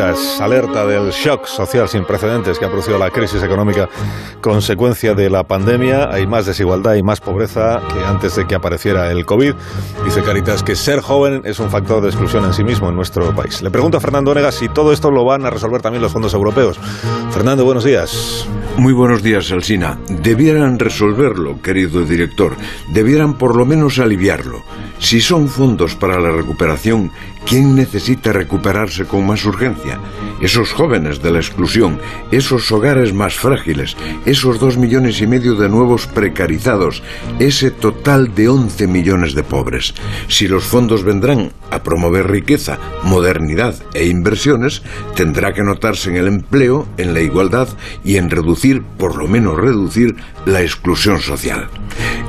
Alerta del shock social sin precedentes que ha producido la crisis económica consecuencia de la pandemia. Hay más desigualdad y más pobreza que antes de que apareciera el COVID. Dice Caritas que ser joven es un factor de exclusión en sí mismo en nuestro país. Le pregunto a Fernando Onega si todo esto lo van a resolver también los fondos europeos. Fernando, buenos días. Muy buenos días, Alsina. Debieran resolverlo, querido director. Debieran por lo menos aliviarlo. Si son fondos para la recuperación, ¿quién necesita recuperarse con más urgencia? Esos jóvenes de la exclusión, esos hogares más frágiles, esos dos millones y medio de nuevos precarizados, ese total de 11 millones de pobres. Si los fondos vendrán a promover riqueza, modernidad e inversiones, tendrá que notarse en el empleo, en la igualdad y en reducir, por lo menos reducir, la exclusión social.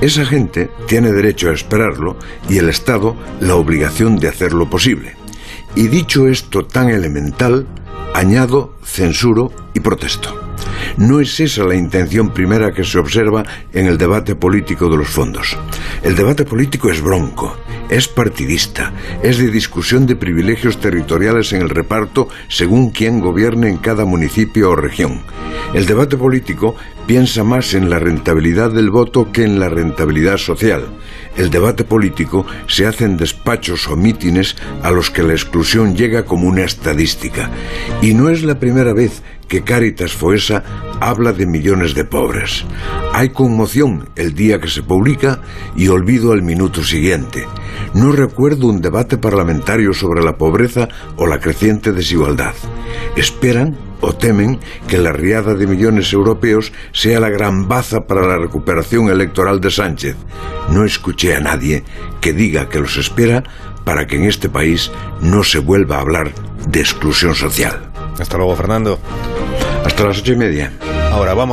Esa gente tiene derecho a esperarlo y el Estado la obligación de hacerlo posible. Y dicho esto tan elemental, añado, censuro y protesto. No es esa la intención primera que se observa en el debate político de los fondos. El debate político es bronco, es partidista, es de discusión de privilegios territoriales en el reparto según quién gobierne en cada municipio o región. El debate político piensa más en la rentabilidad del voto que en la rentabilidad social. El debate político se hace en despachos o mítines a los que la exclusión llega como una estadística. Y no es la primera vez que Caritas Foesa habla de millones de pobres. Hay conmoción el día que se publica y olvido al minuto siguiente. No recuerdo un debate parlamentario sobre la pobreza o la creciente desigualdad. Esperan o temen que la riada de millones europeos sea la gran baza para la recuperación electoral de Sánchez. No escuché a nadie que diga que los espera para que en este país no se vuelva a hablar de exclusión social. Hasta luego, Fernando. Hasta las ocho y media. Ahora vamos